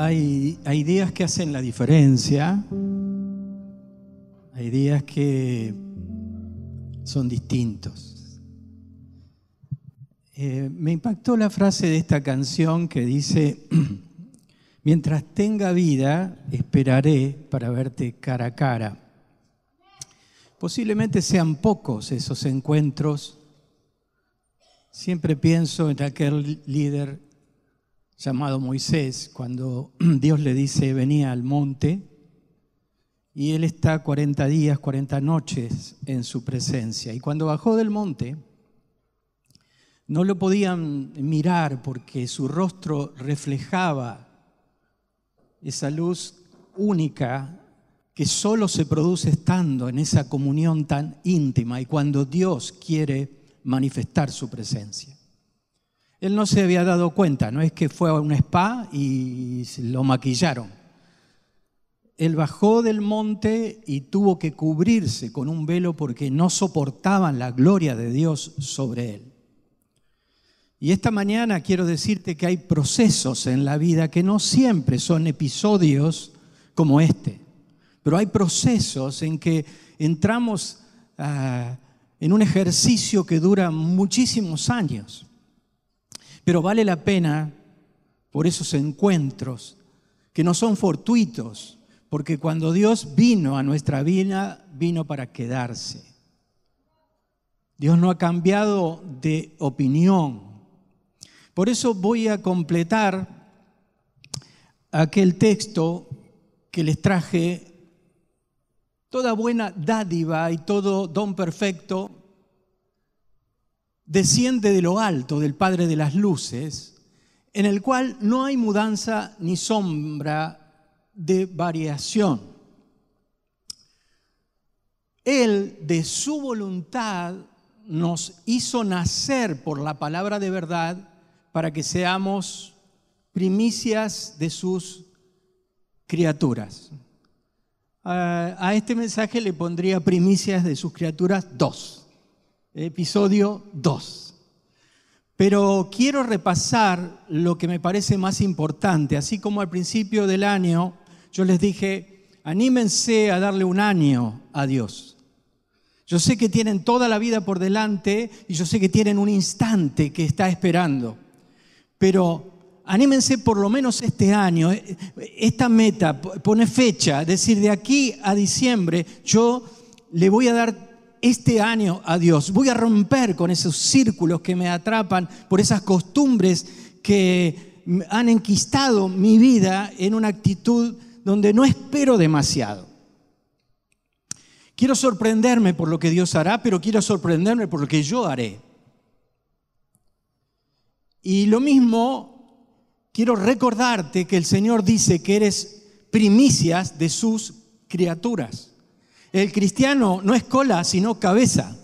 Hay, hay días que hacen la diferencia, hay días que son distintos. Eh, me impactó la frase de esta canción que dice, mientras tenga vida, esperaré para verte cara a cara. Posiblemente sean pocos esos encuentros. Siempre pienso en aquel líder llamado Moisés, cuando Dios le dice, venía al monte, y él está 40 días, 40 noches en su presencia. Y cuando bajó del monte, no lo podían mirar porque su rostro reflejaba esa luz única que solo se produce estando en esa comunión tan íntima y cuando Dios quiere manifestar su presencia. Él no se había dado cuenta, no es que fue a un spa y lo maquillaron. Él bajó del monte y tuvo que cubrirse con un velo porque no soportaban la gloria de Dios sobre él. Y esta mañana quiero decirte que hay procesos en la vida que no siempre son episodios como este, pero hay procesos en que entramos ah, en un ejercicio que dura muchísimos años. Pero vale la pena por esos encuentros que no son fortuitos, porque cuando Dios vino a nuestra vida, vino para quedarse. Dios no ha cambiado de opinión. Por eso voy a completar aquel texto que les traje. Toda buena dádiva y todo don perfecto desciende de lo alto del Padre de las Luces, en el cual no hay mudanza ni sombra de variación. Él, de su voluntad, nos hizo nacer por la palabra de verdad para que seamos primicias de sus criaturas. A este mensaje le pondría primicias de sus criaturas dos episodio 2. Pero quiero repasar lo que me parece más importante, así como al principio del año yo les dije, anímense a darle un año a Dios. Yo sé que tienen toda la vida por delante y yo sé que tienen un instante que está esperando, pero anímense por lo menos este año, esta meta, pone fecha, es decir, de aquí a diciembre yo le voy a dar este año a Dios. Voy a romper con esos círculos que me atrapan por esas costumbres que han enquistado mi vida en una actitud donde no espero demasiado. Quiero sorprenderme por lo que Dios hará, pero quiero sorprenderme por lo que yo haré. Y lo mismo, quiero recordarte que el Señor dice que eres primicias de sus criaturas. El cristiano no es cola, sino cabeza.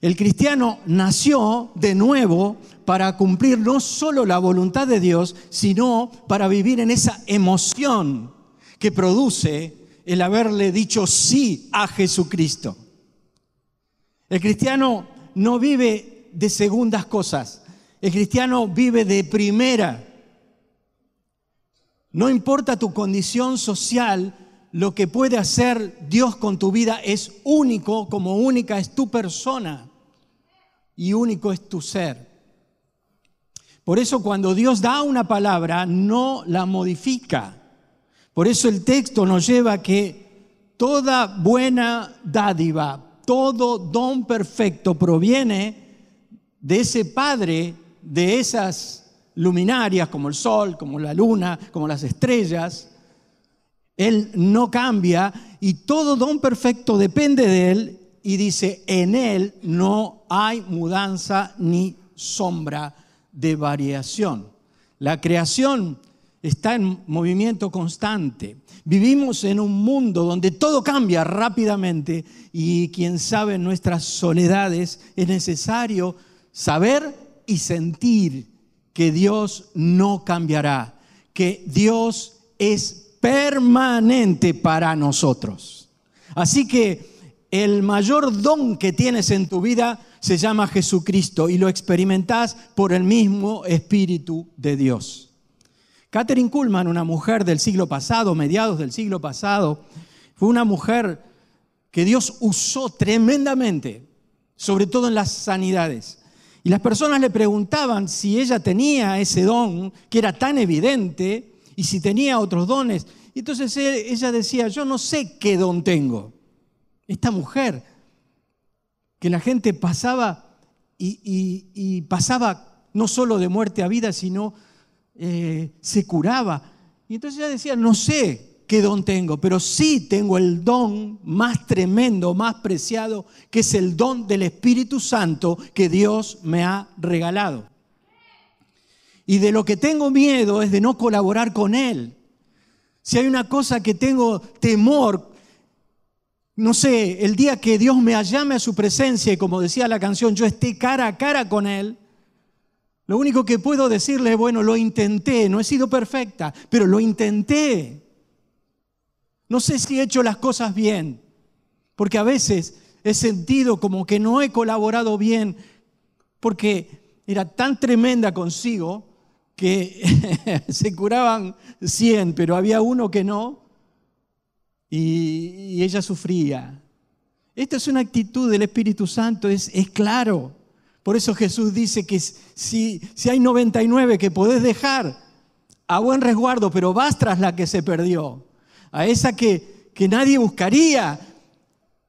El cristiano nació de nuevo para cumplir no solo la voluntad de Dios, sino para vivir en esa emoción que produce el haberle dicho sí a Jesucristo. El cristiano no vive de segundas cosas, el cristiano vive de primera. No importa tu condición social, lo que puede hacer Dios con tu vida es único, como única es tu persona y único es tu ser. Por eso cuando Dios da una palabra, no la modifica. Por eso el texto nos lleva a que toda buena dádiva, todo don perfecto proviene de ese Padre, de esas luminarias como el sol, como la luna, como las estrellas, él no cambia y todo don perfecto depende de Él y dice, en Él no hay mudanza ni sombra de variación. La creación está en movimiento constante. Vivimos en un mundo donde todo cambia rápidamente y quien sabe nuestras soledades es necesario saber y sentir que Dios no cambiará, que Dios es permanente para nosotros. Así que el mayor don que tienes en tu vida se llama Jesucristo y lo experimentás por el mismo Espíritu de Dios. Catherine Kuhlman, una mujer del siglo pasado, mediados del siglo pasado, fue una mujer que Dios usó tremendamente, sobre todo en las sanidades. Y las personas le preguntaban si ella tenía ese don, que era tan evidente, y si tenía otros dones. Y entonces ella decía, yo no sé qué don tengo. Esta mujer, que la gente pasaba y, pasaba no solo de muerte a vida, sino eh, se curaba. Y entonces ella decía, no sé qué don tengo, pero sí tengo el don más tremendo, más preciado, que es el don del Espíritu Santo que Dios me ha regalado. Y de lo que tengo miedo es de no colaborar con Él. Si hay una cosa que tengo temor, no sé, el día que Dios me llame a su presencia y como decía la canción, yo esté cara a cara con Él, lo único que puedo decirle es, bueno, lo intenté, no he sido perfecta, pero lo intenté. No sé si he hecho las cosas bien, porque a veces he sentido como que no he colaborado bien, porque era tan tremenda consigo que se curaban 100, pero había uno que no, y, ella sufría. Esta es una actitud del Espíritu Santo, es, claro. Por eso Jesús dice que si, si hay 99 que podés dejar a buen resguardo, pero vas tras la que se perdió a esa que, que nadie buscaría.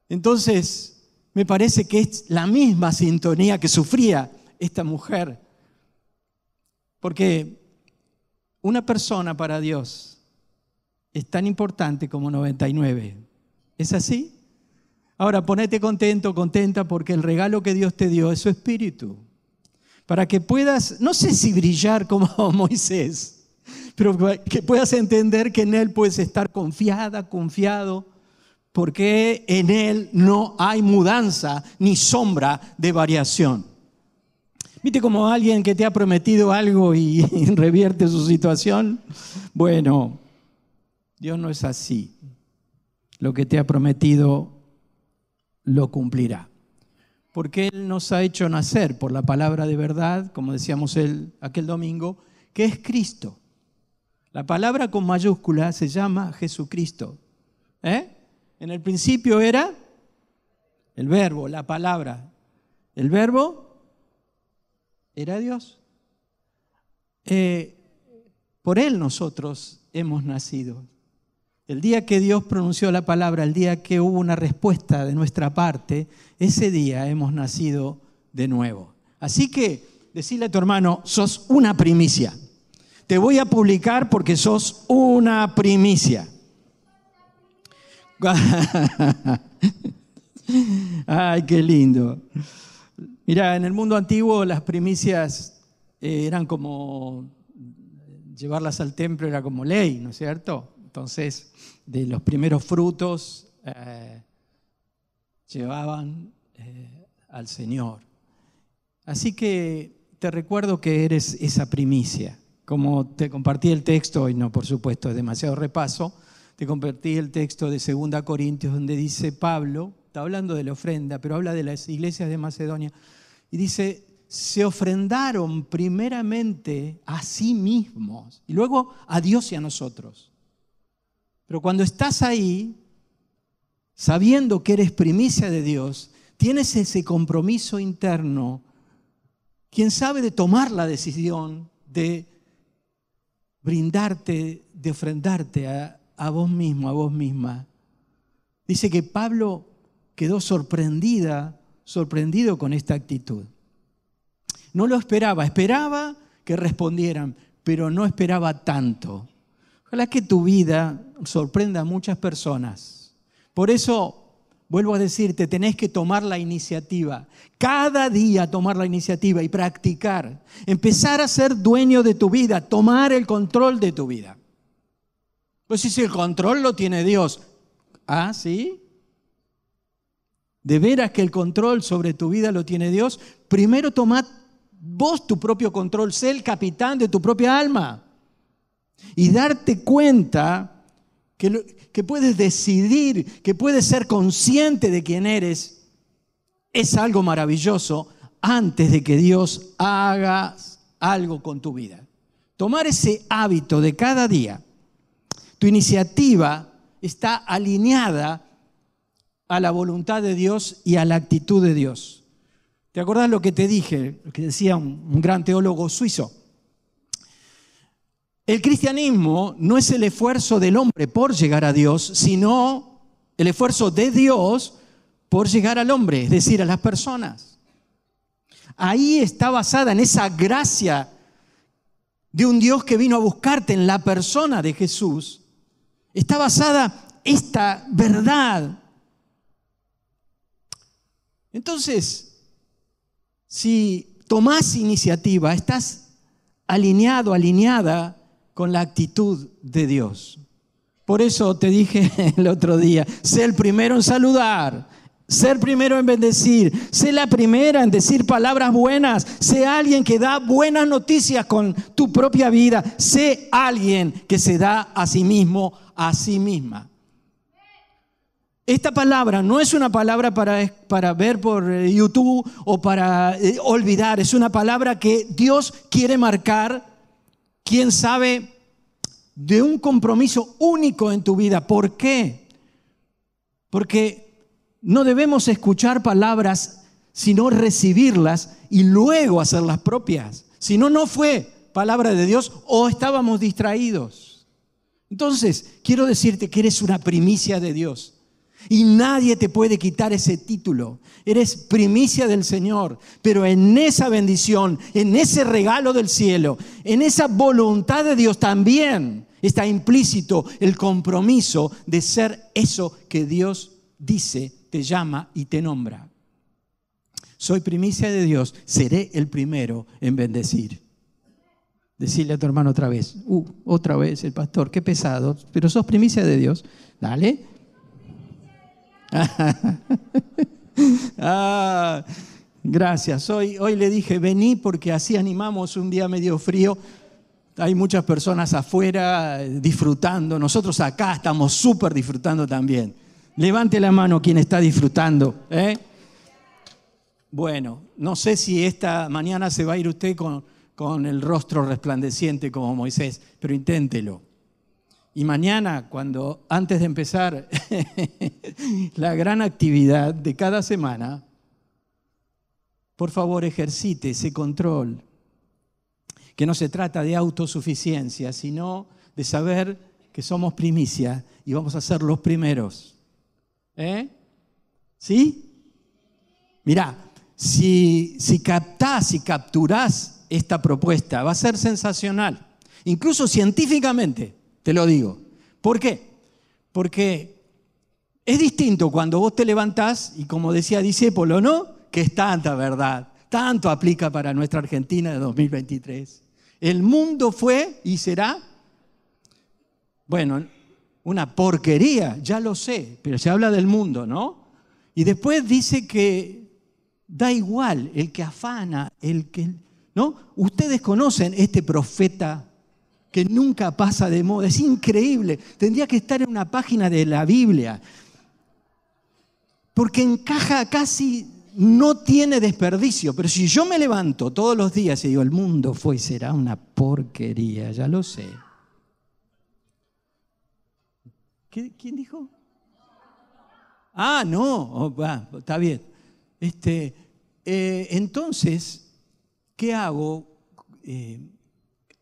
Entonces, me parece que es la misma sintonía que sufría esta mujer. Porque una persona para Dios es tan importante como 99. ¿Es así? Ahora ponete contento, contenta, porque el regalo que Dios te dio es su espíritu. Para que puedas, no sé si brillar como Moisés, pero que puedas entender que en Él puedes estar confiada, confiado, porque en Él no hay mudanza ni sombra de variación. ¿Viste como alguien que te ha prometido algo y revierte su situación? Bueno, Dios no es así. Lo que te ha prometido lo cumplirá. Porque Él nos ha hecho nacer por la palabra de verdad, como decíamos él aquel domingo, que es Cristo. La palabra con mayúscula se llama Jesucristo. ¿Eh? En el principio era el verbo, la palabra. El verbo era Dios. Eh, por Él nosotros hemos nacido. El día que Dios pronunció la palabra, el día que hubo una respuesta de nuestra parte, ese día hemos nacido de nuevo. Así que decirle a tu hermano, sos una primicia te voy a publicar porque sos una primicia. Ay, qué lindo. Mira, en el mundo antiguo las primicias eh, eran como llevarlas al templo era como ley, ¿no es cierto? Entonces, de los primeros frutos eh, llevaban eh, al Señor. Así que te recuerdo que eres esa primicia. Como te compartí el texto, y no por supuesto es demasiado repaso, te compartí el texto de 2 Corintios donde dice Pablo, está hablando de la ofrenda, pero habla de las iglesias de Macedonia, y dice, se ofrendaron primeramente a sí mismos y luego a Dios y a nosotros. Pero cuando estás ahí, sabiendo que eres primicia de Dios, tienes ese compromiso interno, quién sabe de tomar la decisión de brindarte, de ofrendarte a, a vos mismo, a vos misma. Dice que Pablo quedó sorprendida, sorprendido con esta actitud. No lo esperaba, esperaba que respondieran, pero no esperaba tanto. Ojalá que tu vida sorprenda a muchas personas. Por eso Vuelvo a decirte, tenés que tomar la iniciativa. Cada día tomar la iniciativa y practicar. Empezar a ser dueño de tu vida, tomar el control de tu vida. Pues si el control lo tiene Dios. Ah, sí. De veras que el control sobre tu vida lo tiene Dios. Primero tomad vos tu propio control, sé el capitán de tu propia alma. Y darte cuenta que, puedes decidir, que puedes ser consciente de quién eres, es algo maravilloso antes de que Dios haga algo con tu vida. tomar ese hábito de cada día, tu iniciativa está alineada a la voluntad de Dios y a la actitud de Dios. ¿Te acordás lo que te dije, lo que decía un, gran teólogo suizo? El cristianismo no es el esfuerzo del hombre por llegar a Dios, sino el esfuerzo de Dios por llegar al hombre, es decir, a las personas. Ahí está basada en esa gracia de un Dios que vino a buscarte en la persona de Jesús. Está basada esta verdad. Entonces, si tomás iniciativa, estás alineado, alineada con la actitud de Dios. Por eso te dije el otro día, sé el primero en saludar, ser primero en bendecir, sé la primera en decir palabras buenas, sé alguien que da buenas noticias con tu propia vida, sé alguien que se da a sí mismo, a sí misma. Esta palabra no es una palabra para, para ver por eh, YouTube o para eh, olvidar, es una palabra que Dios quiere marcar, quién sabe, de un compromiso único en tu vida. ¿Por qué? Porque no debemos escuchar palabras, sino recibirlas y luego hacerlas propias. Si no, no fue palabra de Dios o estábamos distraídos. Entonces, quiero decirte que eres una primicia de Dios. Y nadie te puede quitar ese título. Eres primicia del Señor. Pero en esa bendición, en ese regalo del cielo, en esa voluntad de Dios también está implícito el compromiso de ser eso que Dios dice te llama y te nombra. Soy primicia de Dios, seré el primero en bendecir. Decirle a tu hermano otra vez, uh, otra vez el pastor, qué pesado, pero sos primicia de Dios. Dale. ah, gracias. Hoy, hoy le dije, vení porque así animamos un día medio frío. Hay muchas personas afuera disfrutando. Nosotros acá estamos súper disfrutando también. Levante la mano quien está disfrutando. ¿eh? Bueno, no sé si esta mañana se va a ir usted con, con el rostro resplandeciente como Moisés, pero inténtelo. Y mañana, cuando antes de empezar la gran actividad de cada semana, por favor ejercite ese control, que no se trata de autosuficiencia, sino de saber que somos primicia y vamos a ser los primeros. ¿Eh? ¿Sí? Mirá, si, si captás y capturás esta propuesta, va a ser sensacional. Incluso científicamente, te lo digo. ¿Por qué? Porque es distinto cuando vos te levantás y como decía Discépolo, ¿no? Que es tanta verdad, tanto aplica para nuestra Argentina de 2023. El mundo fue y será, bueno, una porquería, ya lo sé, pero se habla del mundo, ¿no? Y después dice que da igual el que afana, el que, ¿no? Ustedes conocen este profeta que nunca pasa de moda, es increíble, tendría que estar en una página de la Biblia, porque encaja casi, no tiene desperdicio, pero si yo me levanto todos los días y digo, el mundo fue y será una porquería, ya lo sé. ¿Quién dijo? Ah, no, oh, está bien. Este, eh, entonces, ¿qué hago? Eh,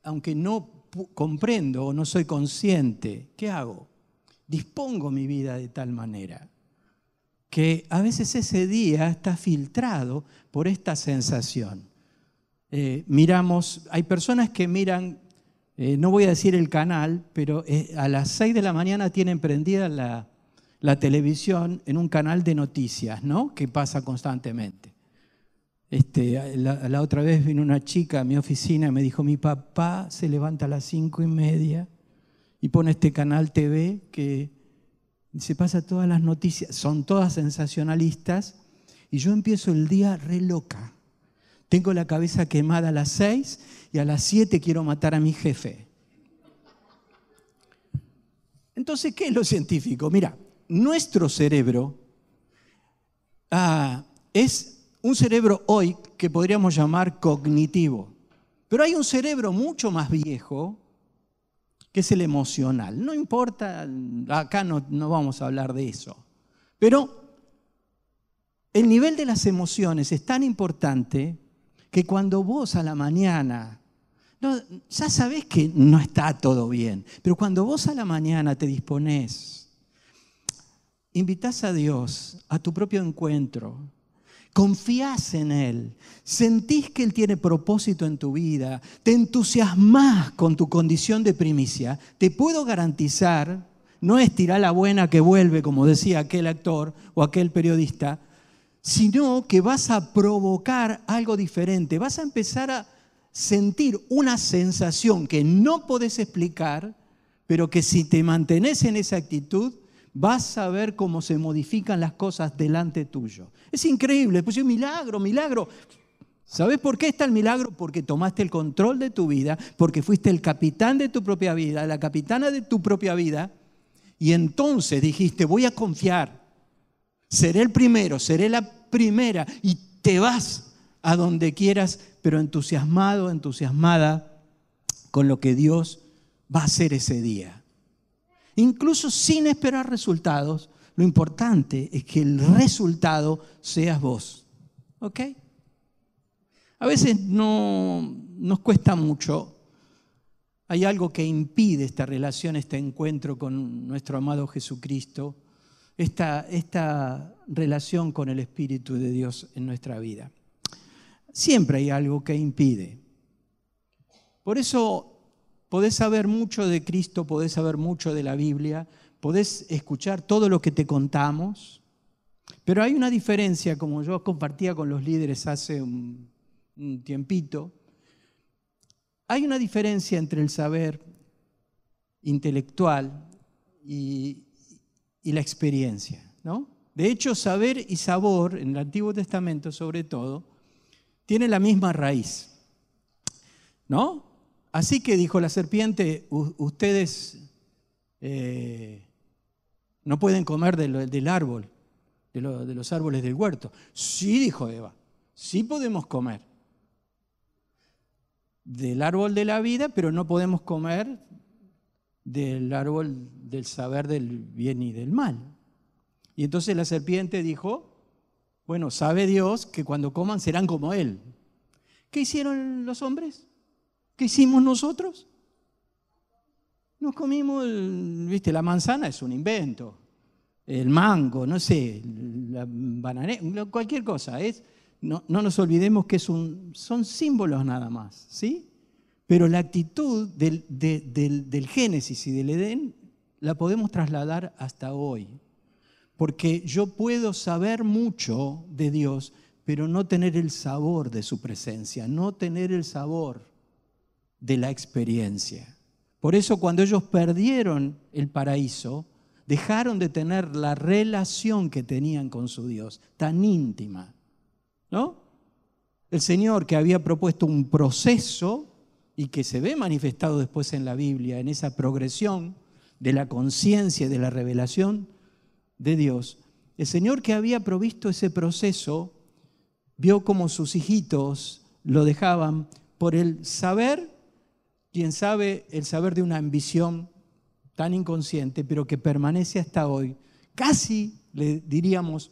aunque no comprendo o no soy consciente, ¿qué hago? Dispongo mi vida de tal manera que a veces ese día está filtrado por esta sensación. Eh, miramos, hay personas que miran eh, no voy a decir el canal, pero eh, a las 6 de la mañana tienen prendida la, televisión en un canal de noticias, ¿no? Que pasa constantemente. Este, la, otra vez vino una chica a mi oficina y me dijo, mi papá se levanta a las cinco y media y pone este canal TV que se pasa todas las noticias, son todas sensacionalistas, y yo empiezo el día re loca. Tengo la cabeza quemada a las seis y a las siete quiero matar a mi jefe. Entonces, ¿qué es lo científico? Mira, nuestro cerebro ah, es un cerebro hoy que podríamos llamar cognitivo. Pero hay un cerebro mucho más viejo que es el emocional. No importa, acá no, no vamos a hablar de eso. Pero el nivel de las emociones es tan importante que cuando vos a la mañana, ya sabés que no está todo bien, pero cuando vos a la mañana te disponés, invitás a Dios a tu propio encuentro, confías en Él, sentís que Él tiene propósito en tu vida, te entusiasmás con tu condición de primicia, te puedo garantizar, no es tirar la buena que vuelve, como decía aquel actor o aquel periodista, sino que vas a provocar algo diferente, vas a empezar a sentir una sensación que no podés explicar, pero que si te mantenés en esa actitud, vas a ver cómo se modifican las cosas delante tuyo. Es increíble, pues un milagro, milagro. ¿Sabes por qué está el milagro? Porque tomaste el control de tu vida, porque fuiste el capitán de tu propia vida, la capitana de tu propia vida, y entonces dijiste, voy a confiar, seré el primero, seré la primera, y te vas a donde quieras, pero entusiasmado, entusiasmada con lo que Dios va a hacer ese día. Incluso sin esperar resultados, lo importante es que el resultado seas vos. ¿Ok? A veces no nos cuesta mucho. Hay algo que impide esta relación, este encuentro con nuestro amado Jesucristo, esta, esta relación con el Espíritu de Dios en nuestra vida. Siempre hay algo que impide. Por eso podés saber mucho de Cristo, podés saber mucho de la Biblia, podés escuchar todo lo que te contamos, pero hay una diferencia, como yo compartía con los líderes hace un, tiempito, hay una diferencia entre el saber intelectual y, la experiencia, ¿no? De hecho, saber y sabor, en el Antiguo Testamento sobre todo, tiene la misma raíz, ¿no? Así que dijo la serpiente, ustedes eh, no pueden comer del, árbol, de, de los árboles del huerto. Sí, dijo Eva, sí podemos comer del árbol de la vida, pero no podemos comer del árbol del saber del bien y del mal. Y entonces la serpiente dijo, bueno, sabe Dios que cuando coman serán como Él. ¿Qué hicieron los hombres? ¿Qué hicimos nosotros? Nos comimos, viste, la manzana es un invento, el mango, no sé, la banana, cualquier cosa. Es, no, nos olvidemos que son símbolos nada más, ¿sí? Pero la actitud del, del Génesis y del Edén la podemos trasladar hasta hoy. Porque yo puedo saber mucho de Dios, pero no tener el sabor de su presencia, no tener el sabor de la experiencia. Por eso cuando ellos perdieron el paraíso, dejaron de tener la relación que tenían con su Dios, tan íntima. ¿No? El Señor que había propuesto un proceso y que se ve manifestado después en la Biblia, en esa progresión de la conciencia y de la revelación de Dios, el Señor que había provisto ese proceso vio como sus hijitos lo dejaban por el saber quien sabe el saber de una ambición tan inconsciente, pero que permanece hasta hoy, casi le diríamos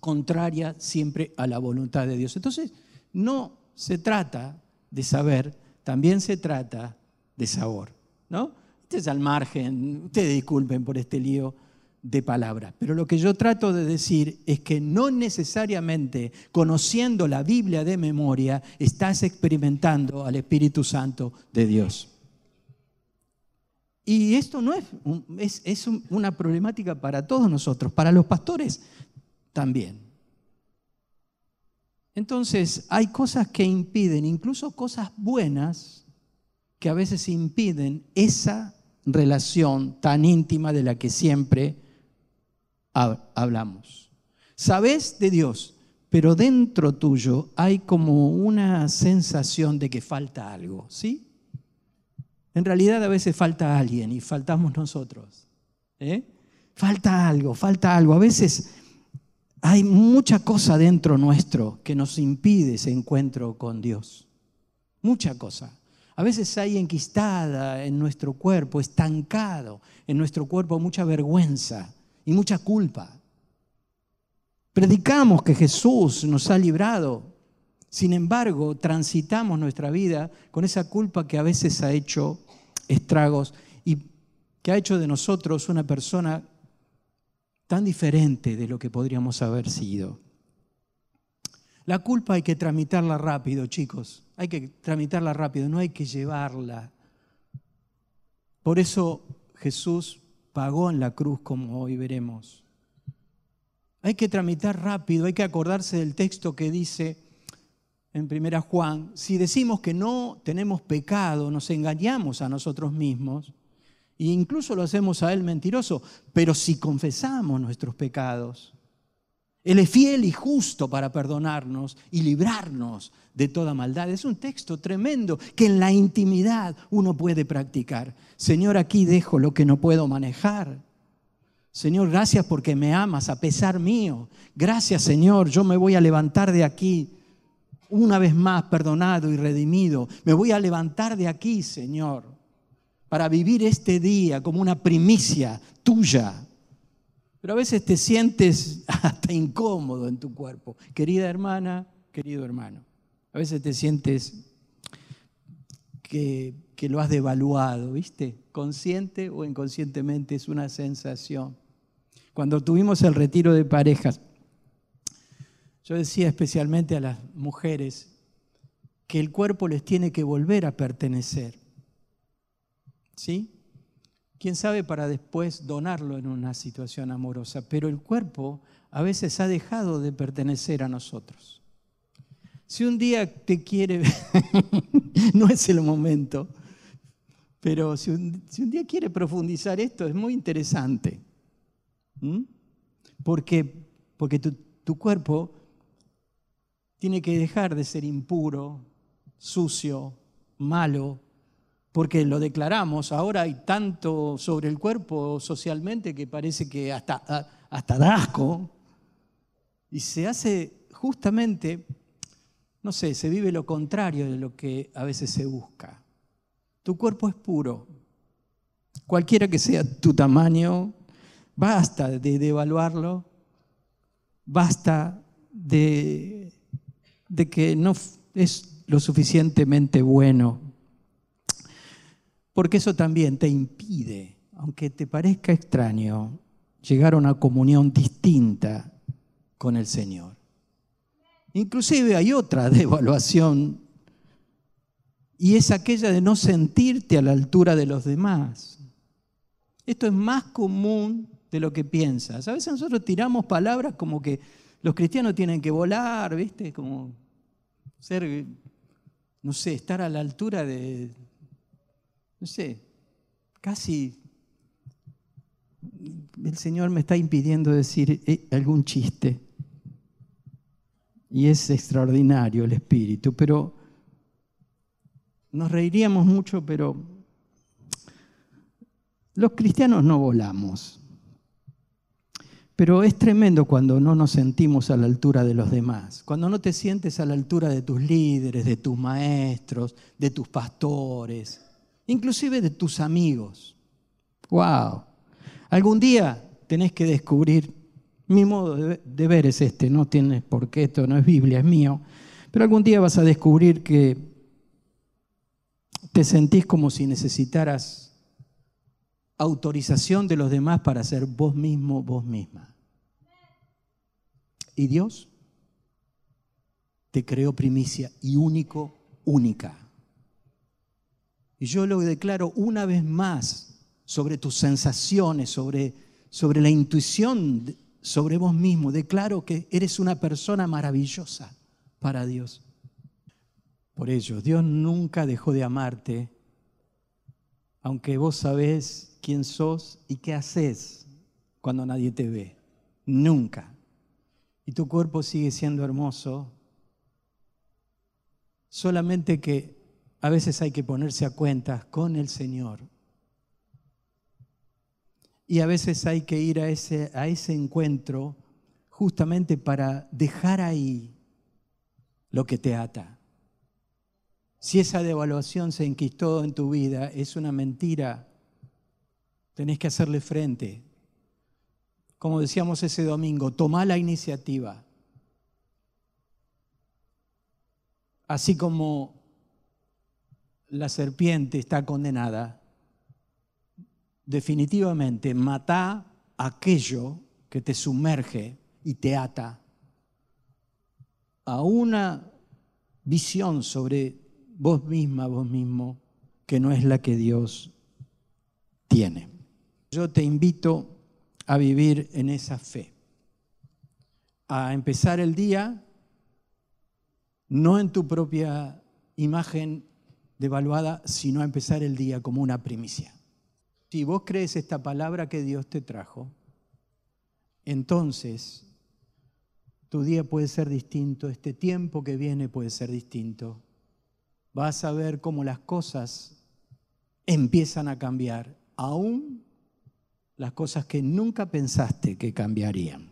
contraria siempre a la voluntad de Dios. Entonces, no se trata de saber, también se trata de sabor, ¿no? Este es al margen, ustedes disculpen por este lío de palabras. Pero lo que yo trato de decir es que no necesariamente conociendo la Biblia de memoria estás experimentando al Espíritu Santo de Dios. Y esto no es, es, una problemática para todos nosotros, para los pastores también. Entonces, hay cosas que impiden, incluso cosas buenas, que a veces impiden esa relación tan íntima de la que siempre hablamos. Sabes de Dios, pero dentro tuyo hay como una sensación de que falta algo, ¿sí? En realidad a veces falta alguien y faltamos nosotros. ¿eh? Falta algo, falta algo. A veces hay mucha cosa dentro nuestro que nos impide ese encuentro con Dios. mucha cosa. A veces hay enquistada en nuestro cuerpo, estancado en nuestro cuerpo mucha vergüenza y mucha culpa. Predicamos que Jesús nos ha librado, sin embargo, transitamos nuestra vida con esa culpa que a veces ha hecho estragos y que ha hecho de nosotros una persona tan diferente de lo que podríamos haber sido. La culpa hay que tramitarla rápido, chicos. Hay que tramitarla rápido, no hay que llevarla. Por eso Jesús pagó en la cruz, como hoy veremos. Hay que tramitar rápido, hay que acordarse del texto que dice en primera Juan, si decimos que no tenemos pecado, nos engañamos a nosotros mismos e incluso lo hacemos a él mentiroso, pero si confesamos nuestros pecados, él es fiel y justo para perdonarnos y librarnos de toda maldad. Es un texto tremendo que en la intimidad uno puede practicar. Señor, aquí dejo lo que no puedo manejar. Señor, gracias porque me amas a pesar mío. Gracias, Señor, yo me voy a levantar de aquí una vez más perdonado y redimido. Me voy a levantar de aquí, Señor, para vivir este día como una primicia tuya pero a veces te sientes hasta incómodo en tu cuerpo. Querida hermana, querido hermano. A veces te sientes que, lo has devaluado, ¿viste? Consciente o inconscientemente es una sensación. Cuando tuvimos el retiro de parejas, yo decía especialmente a las mujeres que el cuerpo les tiene que volver a pertenecer. ¿Sí? Quién sabe para después donarlo en una situación amorosa, pero el cuerpo a veces ha dejado de pertenecer a nosotros. Si un día te quiere, no es el momento, pero si un, día quiere profundizar esto, es muy interesante. Porque, porque tu, tu cuerpo tiene que dejar de ser impuro, sucio, malo, porque lo declaramos, ahora hay tanto sobre el cuerpo socialmente que parece que hasta, hasta asco, y se hace justamente, no sé, se vive lo contrario de lo que a veces se busca. Tu cuerpo es puro, cualquiera que sea tu tamaño, basta de devaluarlo, basta de que no es lo suficientemente bueno porque eso también te impide, aunque te parezca extraño, llegar a una comunión distinta con el Señor. Inclusive hay otra devaluación y es aquella de no sentirte a la altura de los demás. Esto es más común de lo que piensas. A veces nosotros tiramos palabras como que los cristianos tienen que volar, ¿viste? Como ser, no sé, estar a la altura de, no sé, casi el Señor me está impidiendo decir eh, algún chiste. Y es extraordinario el espíritu, pero nos reiríamos mucho, pero los cristianos no volamos. Pero es tremendo cuando no nos sentimos a la altura de los demás, cuando no te sientes a la altura de tus líderes, de tus maestros, de tus pastores inclusive de tus amigos. ¡Wow! Algún día tenés que descubrir, mi modo de ver es este, no tienes por qué, esto no es Biblia, es mío, pero algún día vas a descubrir que te sentís como si necesitaras autorización de los demás para ser vos mismo, vos misma. Y Dios te creó primicia y único, única. Y yo lo declaro una vez más sobre tus sensaciones, sobre, sobre la intuición, sobre vos mismo. Declaro que eres una persona maravillosa para Dios. Por ello, Dios nunca dejó de amarte, aunque vos sabés quién sos y qué haces cuando nadie te ve. Nunca. Y tu cuerpo sigue siendo hermoso, solamente que a veces hay que ponerse a cuentas con el Señor. Y a veces hay que ir a ese, a ese encuentro justamente para dejar ahí lo que te ata. Si esa devaluación se enquistó en tu vida, es una mentira. Tenés que hacerle frente. Como decíamos ese domingo, toma la iniciativa. Así como la serpiente está condenada, definitivamente mata aquello que te sumerge y te ata a una visión sobre vos misma, vos mismo, que no es la que Dios tiene. Yo te invito a vivir en esa fe, a empezar el día no en tu propia imagen devaluada, sino a empezar el día como una primicia. Si vos crees esta palabra que Dios te trajo, entonces tu día puede ser distinto, este tiempo que viene puede ser distinto. Vas a ver cómo las cosas empiezan a cambiar, aún las cosas que nunca pensaste que cambiarían.